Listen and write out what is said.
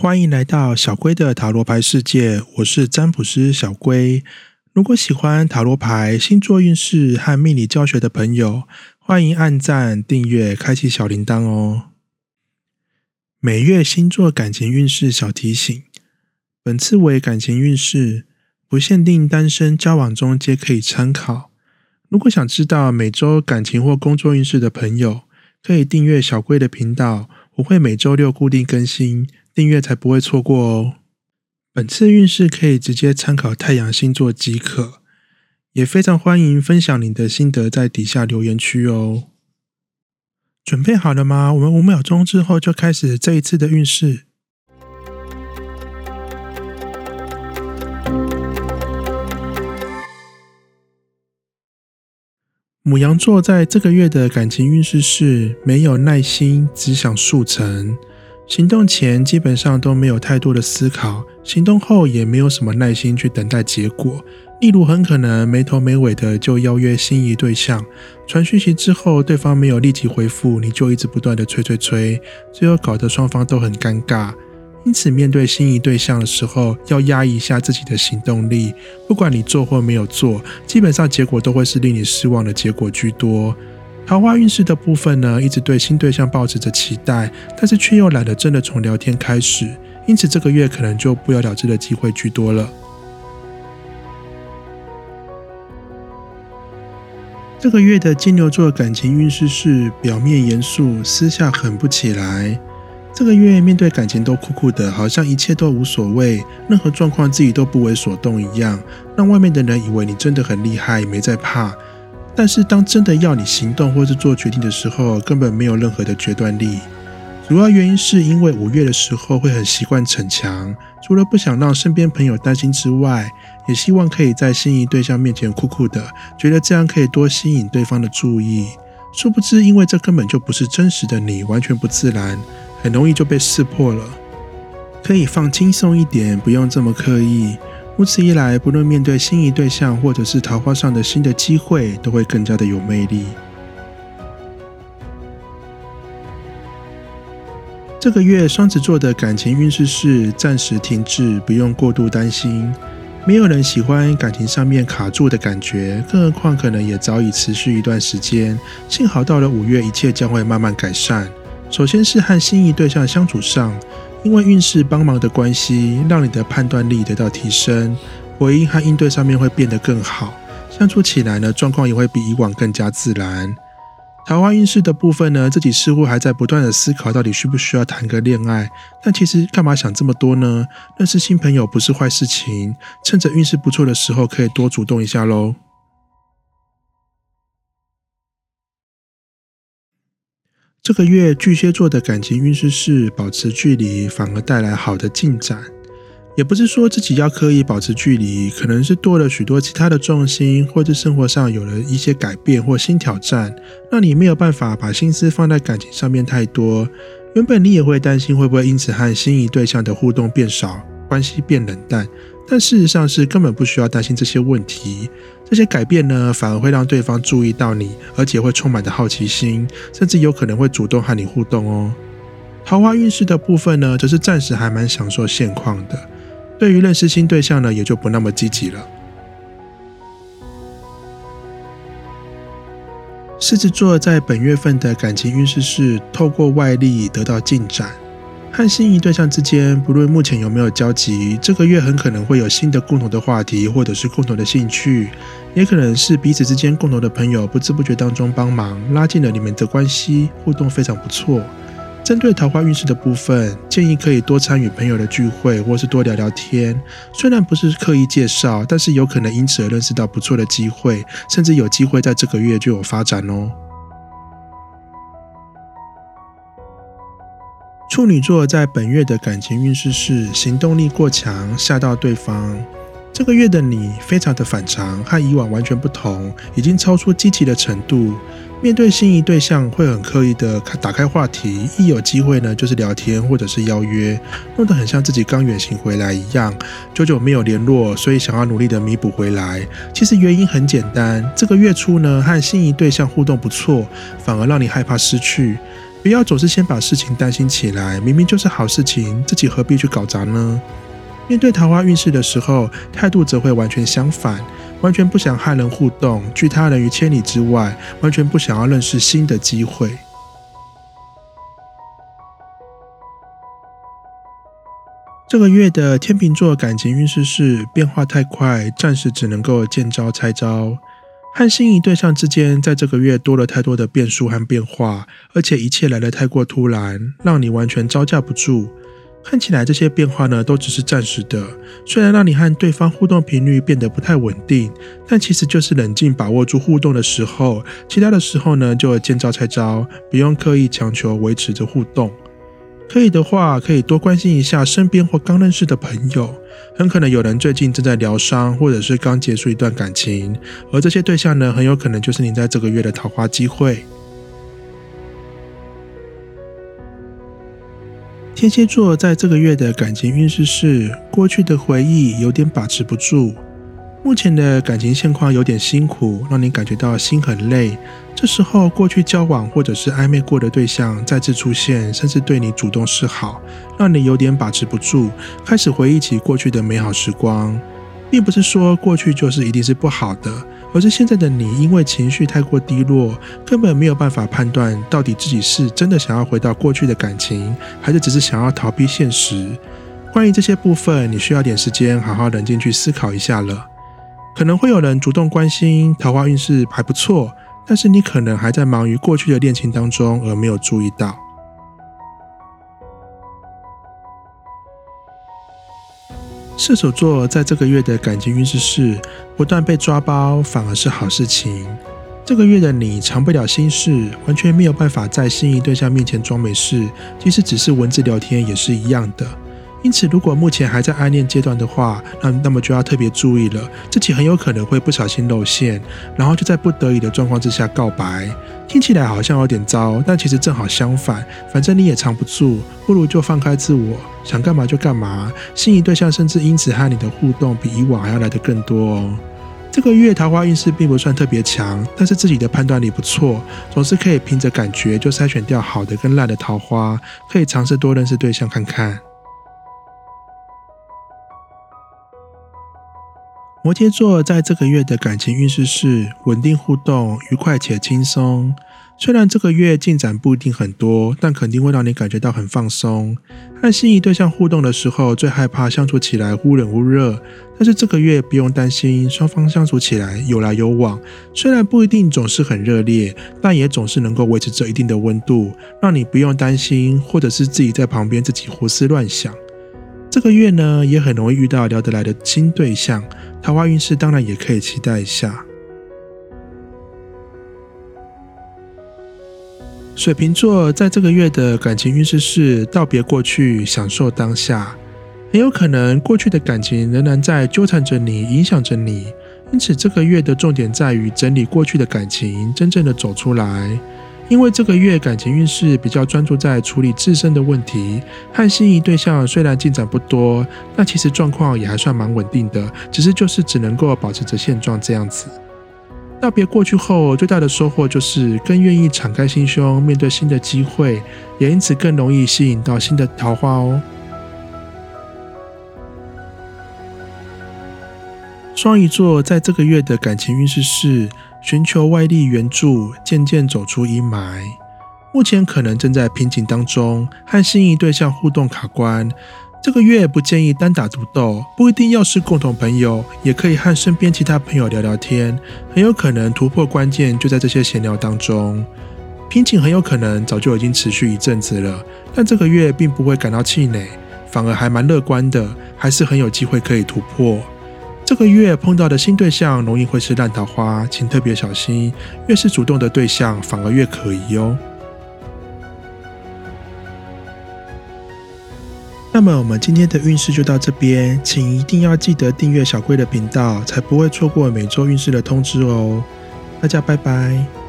欢迎来到小龟的塔罗牌世界，我是占卜师小龟。如果喜欢塔罗牌、星座运势和命理教学的朋友，欢迎按赞、订阅、开启小铃铛哦。每月星座感情运势小提醒：本次为感情运势，不限定单身交往中皆可以参考。如果想知道每周感情或工作运势的朋友，可以订阅小龟的频道，我会每周六固定更新。订阅才不会错过哦。本次运势可以直接参考太阳星座即可，也非常欢迎分享你的心得在底下留言区哦。准备好了吗？我们五秒钟之后就开始这一次的运势。母羊座在这个月的感情运势是没有耐心，只想速成。行动前基本上都没有太多的思考，行动后也没有什么耐心去等待结果。例如，很可能没头没尾的就邀约心仪对象，传讯息之后对方没有立即回复，你就一直不断的催催催，最后搞得双方都很尴尬。因此，面对心仪对象的时候，要压抑一下自己的行动力，不管你做或没有做，基本上结果都会是令你失望的结果居多。桃花运势的部分呢，一直对新对象保持着期待，但是却又懒得真的从聊天开始，因此这个月可能就不了了之的机会居多了。这个月的金牛座感情运势是表面严肃，私下狠不起来。这个月面对感情都酷酷的，好像一切都无所谓，任何状况自己都不为所动一样，让外面的人以为你真的很厉害，没在怕。但是当真的要你行动或是做决定的时候，根本没有任何的决断力。主要原因是因为五月的时候会很习惯逞强，除了不想让身边朋友担心之外，也希望可以在心仪对象面前酷酷的，觉得这样可以多吸引对方的注意。殊不知，因为这根本就不是真实的你，完全不自然，很容易就被识破了。可以放轻松一点，不用这么刻意。如此一来，不论面对心仪对象，或者是桃花上的新的机会，都会更加的有魅力。这个月双子座的感情运势是暂时停滞，不用过度担心。没有人喜欢感情上面卡住的感觉，更何况可能也早已持续一段时间。幸好到了五月，一切将会慢慢改善。首先是和心仪对象相处上。因为运势帮忙的关系，让你的判断力得到提升，回应和应对上面会变得更好，相处起来呢，状况也会比以往更加自然。桃花运势的部分呢，自己似乎还在不断的思考，到底需不需要谈个恋爱？但其实干嘛想这么多呢？认识新朋友不是坏事情，趁着运势不错的时候，可以多主动一下喽。这个月巨蟹座的感情运势是保持距离，反而带来好的进展。也不是说自己要刻意保持距离，可能是多了许多其他的重心，或者生活上有了一些改变或新挑战，让你没有办法把心思放在感情上面太多。原本你也会担心会不会因此和心仪对象的互动变少，关系变冷淡。但事实上是根本不需要担心这些问题，这些改变呢，反而会让对方注意到你，而且会充满着好奇心，甚至有可能会主动和你互动哦。桃花运势的部分呢，则是暂时还蛮享受现况的，对于认识新对象呢，也就不那么积极了。狮子座在本月份的感情运势是透过外力得到进展。和心仪对象之间，不论目前有没有交集，这个月很可能会有新的共同的话题，或者是共同的兴趣，也可能是彼此之间共同的朋友，不知不觉当中帮忙拉近了你们的关系，互动非常不错。针对桃花运势的部分，建议可以多参与朋友的聚会，或是多聊聊天。虽然不是刻意介绍，但是有可能因此而认识到不错的机会，甚至有机会在这个月就有发展哦。处女座在本月的感情运势是行动力过强，吓到对方。这个月的你非常的反常，和以往完全不同，已经超出积极的程度。面对心仪对象，会很刻意的打开话题，一有机会呢就是聊天或者是邀约，弄得很像自己刚远行回来一样，久久没有联络，所以想要努力的弥补回来。其实原因很简单，这个月初呢和心仪对象互动不错，反而让你害怕失去。不要总是先把事情担心起来，明明就是好事情，自己何必去搞砸呢？面对桃花运势的时候，态度则会完全相反，完全不想和人互动，拒他人于千里之外，完全不想要认识新的机会。这个月的天秤座感情运势是变化太快，暂时只能够见招拆招。和心仪对象之间，在这个月多了太多的变数和变化，而且一切来得太过突然，让你完全招架不住。看起来这些变化呢，都只是暂时的，虽然让你和对方互动频率变得不太稳定，但其实就是冷静把握住互动的时候，其他的时候呢，就见招拆招，不用刻意强求维持着互动。可以的话，可以多关心一下身边或刚认识的朋友，很可能有人最近正在疗伤，或者是刚结束一段感情，而这些对象呢，很有可能就是你在这个月的桃花机会。天蝎座在这个月的感情运势是，过去的回忆有点把持不住。目前的感情现况有点辛苦，让你感觉到心很累。这时候，过去交往或者是暧昧过的对象再次出现，甚至对你主动示好，让你有点把持不住，开始回忆起过去的美好时光。并不是说过去就是一定是不好的，而是现在的你因为情绪太过低落，根本没有办法判断到底自己是真的想要回到过去的感情，还是只是想要逃避现实。关于这些部分，你需要点时间好好冷静去思考一下了。可能会有人主动关心桃花运势还不错，但是你可能还在忙于过去的恋情当中而没有注意到。射手座在这个月的感情运势是不断被抓包，反而是好事情。这个月的你藏不了心事，完全没有办法在心仪对象面前装没事，即使只是文字聊天也是一样的。因此，如果目前还在暗恋阶段的话，那那么就要特别注意了，自己很有可能会不小心露馅，然后就在不得已的状况之下告白。听起来好像有点糟，但其实正好相反，反正你也藏不住，不如就放开自我，想干嘛就干嘛。心仪对象甚至因此和你的互动比以往还要来得更多哦。这个月桃花运势并不算特别强，但是自己的判断力不错，总是可以凭着感觉就筛选掉好的跟烂的桃花，可以尝试多认识对象看看。摩羯座在这个月的感情运势是稳定互动、愉快且轻松。虽然这个月进展不一定很多，但肯定会让你感觉到很放松。和心仪对象互动的时候，最害怕相处起来忽冷忽热。但是这个月不用担心，双方相处起来有来有往。虽然不一定总是很热烈，但也总是能够维持着一定的温度，让你不用担心，或者是自己在旁边自己胡思乱想。这个月呢，也很容易遇到聊得来的新对象，桃花运势当然也可以期待一下。水瓶座在这个月的感情运势是道别过去，享受当下。很有可能过去的感情仍然在纠缠着你，影响着你，因此这个月的重点在于整理过去的感情，真正的走出来。因为这个月感情运势比较专注在处理自身的问题，和心仪对象虽然进展不多，但其实状况也还算蛮稳定的，只是就是只能够保持着现状这样子。道别过去后，最大的收获就是更愿意敞开心胸面对新的机会，也因此更容易吸引到新的桃花哦。双鱼座在这个月的感情运势是。寻求外力援助，渐渐走出阴霾。目前可能正在瓶颈当中，和心仪对象互动卡关。这个月不建议单打独斗，不一定要是共同朋友，也可以和身边其他朋友聊聊天。很有可能突破关键就在这些闲聊当中。瓶颈很有可能早就已经持续一阵子了，但这个月并不会感到气馁，反而还蛮乐观的，还是很有机会可以突破。这个月碰到的新对象容易会是烂桃花，请特别小心。越是主动的对象，反而越可疑哦。那么我们今天的运势就到这边，请一定要记得订阅小龟的频道，才不会错过每周运势的通知哦。大家拜拜。